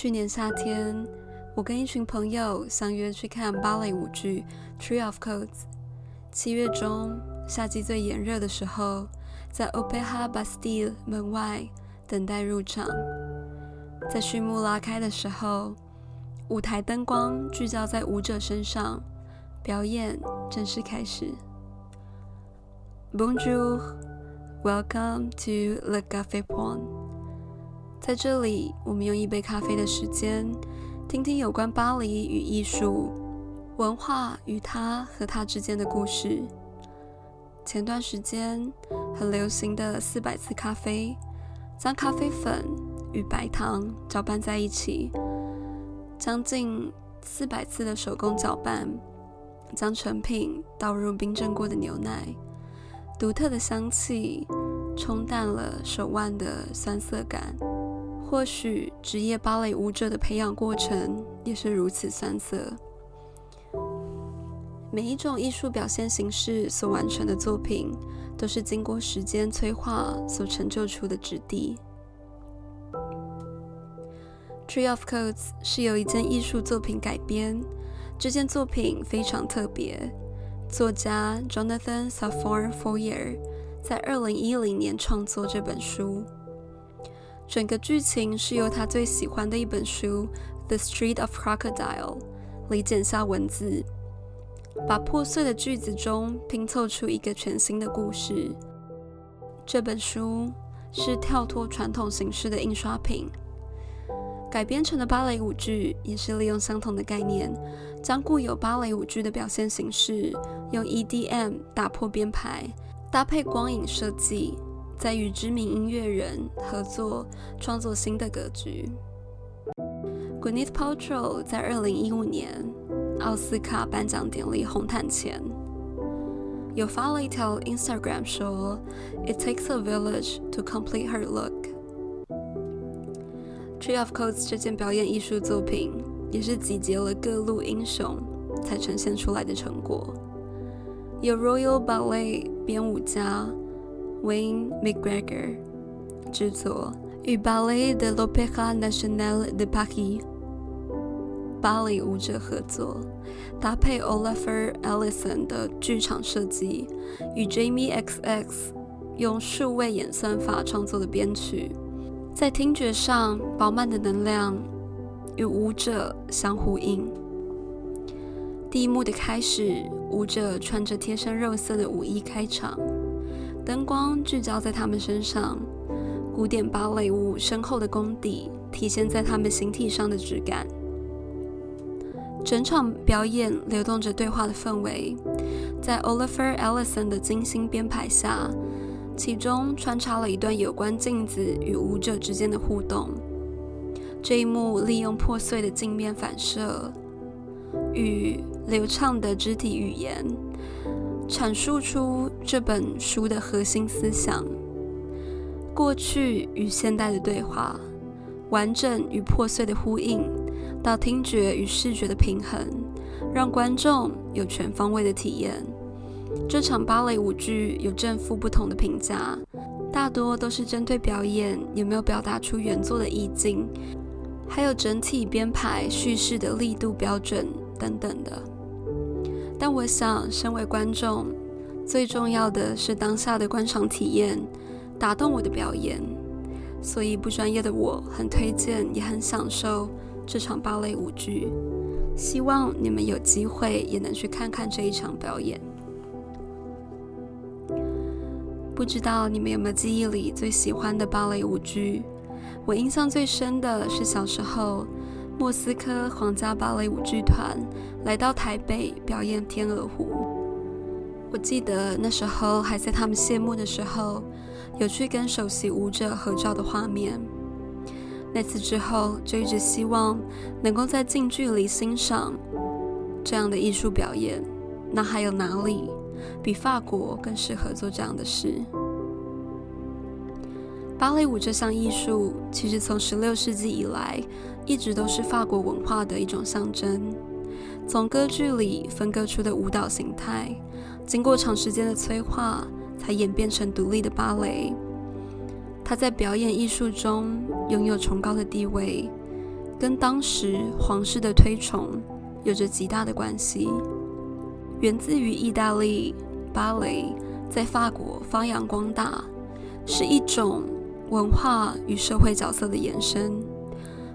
去年夏天，我跟一群朋友相约去看芭蕾舞剧《Tree of Codes》。七月中，夏季最炎热的时候，在 Opera Bastille 门外等待入场。在序幕拉开的时候，舞台灯光聚焦在舞者身上，表演正式开始。Bonjour, welcome to Le Café Point。在这里，我们用一杯咖啡的时间，听听有关巴黎与艺术、文化与它和它之间的故事。前段时间很流行的四百次咖啡，将咖啡粉与白糖搅拌在一起，将近四百次的手工搅拌，将成品倒入冰镇过的牛奶，独特的香气冲淡了手腕的酸涩感。或许职业芭蕾舞者的培养过程也是如此酸涩。每一种艺术表现形式所完成的作品，都是经过时间催化所成就出的质地。《Tree of Codes》是由一件艺术作品改编，这件作品非常特别。作家 Jonathan Safran Foyer 在二零一零年创作这本书。整个剧情是由他最喜欢的一本书《The Street of Crocodile》里剪下文字，把破碎的句子中拼凑出一个全新的故事。这本书是跳脱传统形式的印刷品，改编成的芭蕾舞剧也是利用相同的概念，将固有芭蕾舞剧的表现形式用 EDM 打破编排，搭配光影设计。在与知名音乐人合作创作新的歌剧。Gwyneth Paltrow 在二零一五年奥斯卡颁奖典礼红毯前，有发了一条 Instagram 说：“It takes a village to complete her look。” Tree of Codes 这件表演艺术作品也是集结了各路英雄才呈现出来的成果，有 Royal Ballet 编舞家。Wayne McGregor 制作，与 Ballet de l'Opéra National de Paris 芭蕾舞者合作，搭配 Olafur Ellison 的剧场设计，与 Jamie XX 用数位演算法创作的编曲，在听觉上饱满的能量与舞者相呼应。第一幕的开始，舞者穿着贴身肉色的舞衣开场。灯光聚焦在他们身上，古典芭蕾舞深厚的功底体现在他们形体上的质感。整场表演流动着对话的氛围，在 Oliver Ellison 的精心编排下，其中穿插了一段有关镜子与舞者之间的互动。这一幕利用破碎的镜面反射与流畅的肢体语言。阐述出这本书的核心思想：过去与现代的对话，完整与破碎的呼应，到听觉与视觉的平衡，让观众有全方位的体验。这场芭蕾舞剧有正负不同的评价，大多都是针对表演有没有表达出原作的意境，还有整体编排叙事的力度标准等等的。但我想，身为观众，最重要的是当下的观赏体验，打动我的表演。所以，不专业的我很推荐，也很享受这场芭蕾舞剧。希望你们有机会也能去看看这一场表演。不知道你们有没有记忆里最喜欢的芭蕾舞剧？我印象最深的是小时候。莫斯科皇家芭蕾舞剧团来到台北表演《天鹅湖》，我记得那时候还在他们谢幕的时候，有去跟首席舞者合照的画面。那次之后，就一直希望能够在近距离欣赏这样的艺术表演。那还有哪里比法国更适合做这样的事？芭蕾舞这项艺术，其实从十六世纪以来，一直都是法国文化的一种象征。从歌剧里分割出的舞蹈形态，经过长时间的催化，才演变成独立的芭蕾。它在表演艺术中拥有崇高的地位，跟当时皇室的推崇有着极大的关系。源自于意大利芭蕾在法国发扬光大，是一种文化与社会角色的延伸。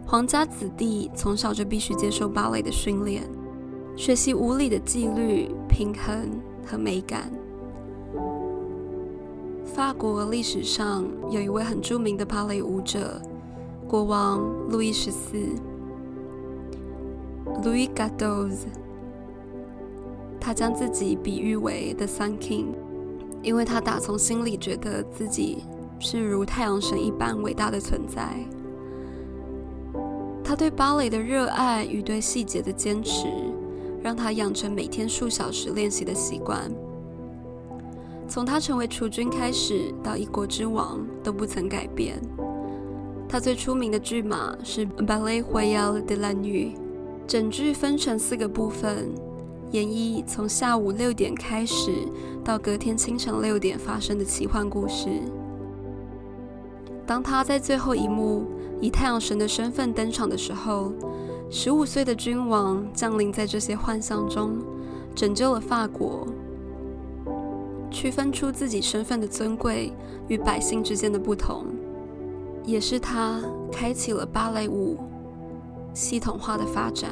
皇家子弟从小就必须接受芭蕾的训练，学习舞理的纪律、平衡和美感。法国历史上有一位很著名的芭蕾舞者，国王路易十四 （Louis g a d o z。他将自己比喻为 The Sun King，因为他打从心里觉得自己是如太阳神一般伟大的存在。他对芭蕾的热爱与对细节的坚持，让他养成每天数小时练习的习惯。从他成为储君开始，到一国之王都不曾改变。他最出名的剧码是《Ballet Royal de la Nuit》，整剧分成四个部分，演绎从下午六点开始到隔天清晨六点发生的奇幻故事。当他在最后一幕以太阳神的身份登场的时候，十五岁的君王降临在这些幻象中，拯救了法国。区分出自己身份的尊贵与百姓之间的不同，也是他开启了芭蕾舞系统化的发展。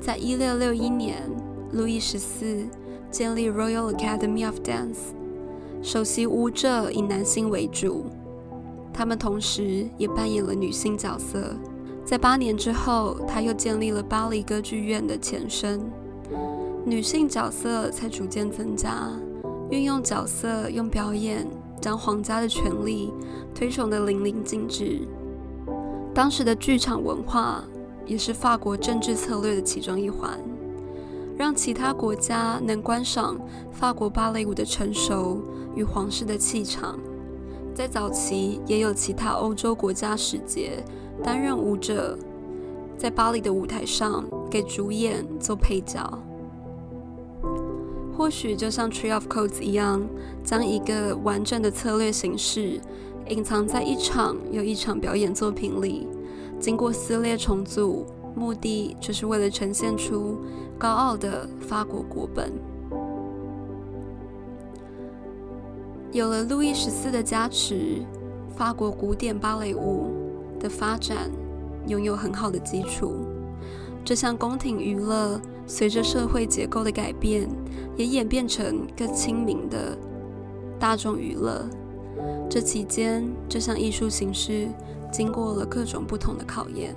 在一六六一年，路易十四建立 Royal Academy of Dance，首席舞者以男性为主，他们同时也扮演了女性角色。在八年之后，他又建立了巴黎歌剧院的前身。女性角色才逐渐增加，运用角色用表演将皇家的权力推崇得淋漓尽致。当时的剧场文化也是法国政治策略的其中一环，让其他国家能观赏法国芭蕾舞的成熟与皇室的气场。在早期，也有其他欧洲国家使节担任舞者，在巴黎的舞台上给主演做配角。或许就像《Tree of Codes》一样，将一个完整的策略形式隐藏在一场又一场表演作品里，经过撕裂重组，目的就是为了呈现出高傲的法国国本。有了路易十四的加持，法国古典芭蕾舞的发展拥有很好的基础。这项宫廷娱乐随着社会结构的改变，也演变成更亲民的大众娱乐。这期间，这项艺术形式经过了各种不同的考验。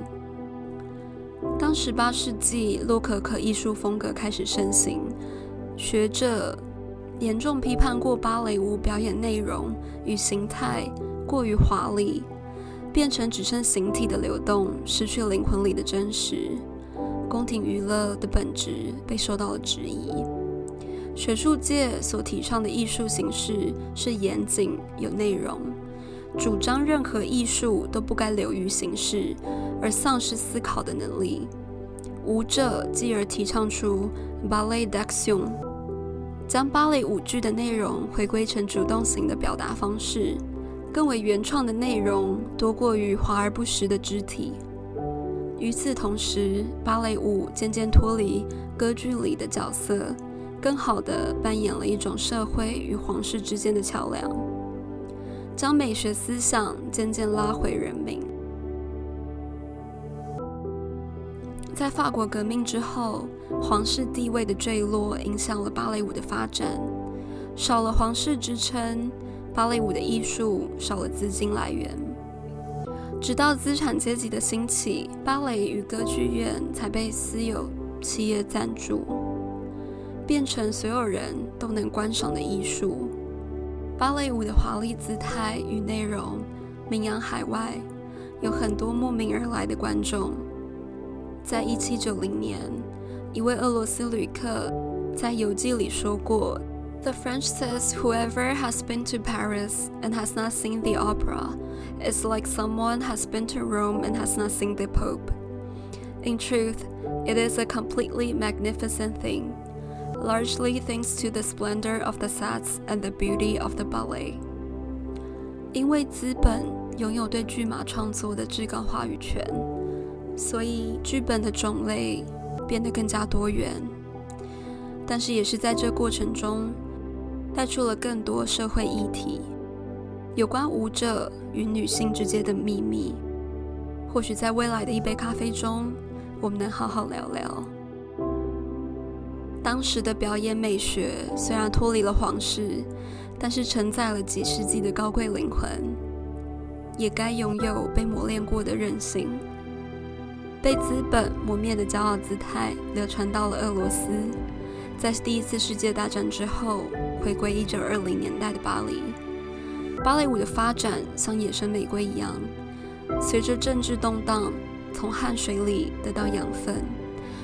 当十八世纪洛可可艺术风格开始盛行，学者严重批判过芭蕾舞表演内容与形态过于华丽，变成只剩形体的流动，失去灵魂里的真实。宫廷娱乐的本质被受到了质疑。学术界所提倡的艺术形式是严谨有内容，主张任何艺术都不该流于形式而丧失思考的能力。舞者继而提倡出 ballet d'action，将芭蕾舞剧的内容回归成主动型的表达方式，更为原创的内容多过于华而不实的肢体。与此同时，芭蕾舞渐渐脱离歌剧里的角色，更好地扮演了一种社会与皇室之间的桥梁，将美学思想渐渐拉回人民。在法国革命之后，皇室地位的坠落影响了芭蕾舞的发展，少了皇室支撑，芭蕾舞的艺术少了资金来源。直到资产阶级的兴起，芭蕾与歌剧院才被私有企业赞助，变成所有人都能观赏的艺术。芭蕾舞的华丽姿态与内容名扬海外，有很多慕名而来的观众。在一七九零年，一位俄罗斯旅客在游记里说过。The French says whoever has been to Paris and has not seen the opera is like someone has been to Rome and has not seen the Pope. In truth, it is a completely magnificent thing, largely thanks to the splendor of the sets and the beauty of the ballet. 因为资本拥有对剧码创作的至高话语权， 所以剧本的种类变得更加多元。但是也是在这过程中，带出了更多社会议题，有关舞者与女性之间的秘密。或许在未来的一杯咖啡中，我们能好好聊聊。当时的表演美学虽然脱离了皇室，但是承载了几世纪的高贵灵魂，也该拥有被磨练过的韧性。被资本磨灭的骄傲姿态流传到了俄罗斯，在第一次世界大战之后，回归一九二零年代的巴黎，芭蕾舞的发展像野生玫瑰一样，随着政治动荡，从汗水里得到养分。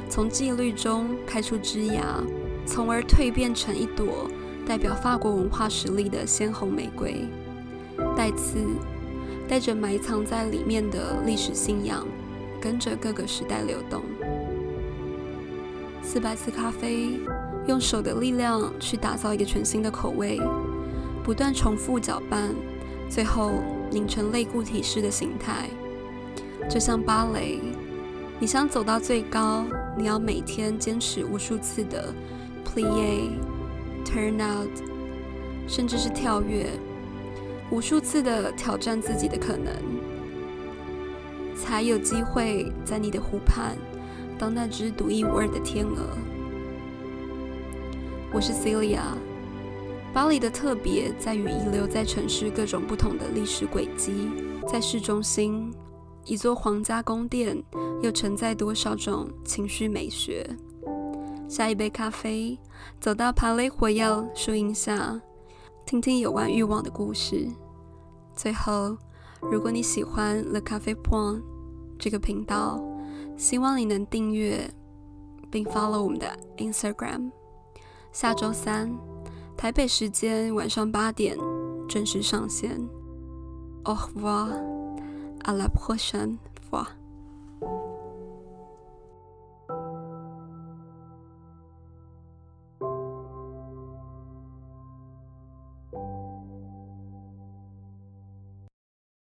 从纪律中开出枝芽，从而蜕变成一朵代表法国文化实力的鲜红玫瑰，带刺，带着埋藏在里面的历史信仰，跟着各个时代流动。四百次咖啡，用手的力量去打造一个全新的口味，不断重复搅拌，最后拧成类固体式的形态，就像芭蕾。你想走到最高，你要每天坚持无数次的 plie、turn out，甚至是跳跃，无数次的挑战自己的可能，才有机会在你的湖畔当那只独一无二的天鹅。我是 Celia，巴黎的特别在于遗留在城市各种不同的历史轨迹，在市中心。一座皇家宫殿，又承载多少种情绪美学？下一杯咖啡，走到帕雷火药树荫下，听听有关欲望的故事。最后，如果你喜欢 The Cafe Point 这个频道，希望你能订阅并 follow 我们的 Instagram。下周三，台北时间晚上八点正式上线。Au revoir。À la prochaine fois.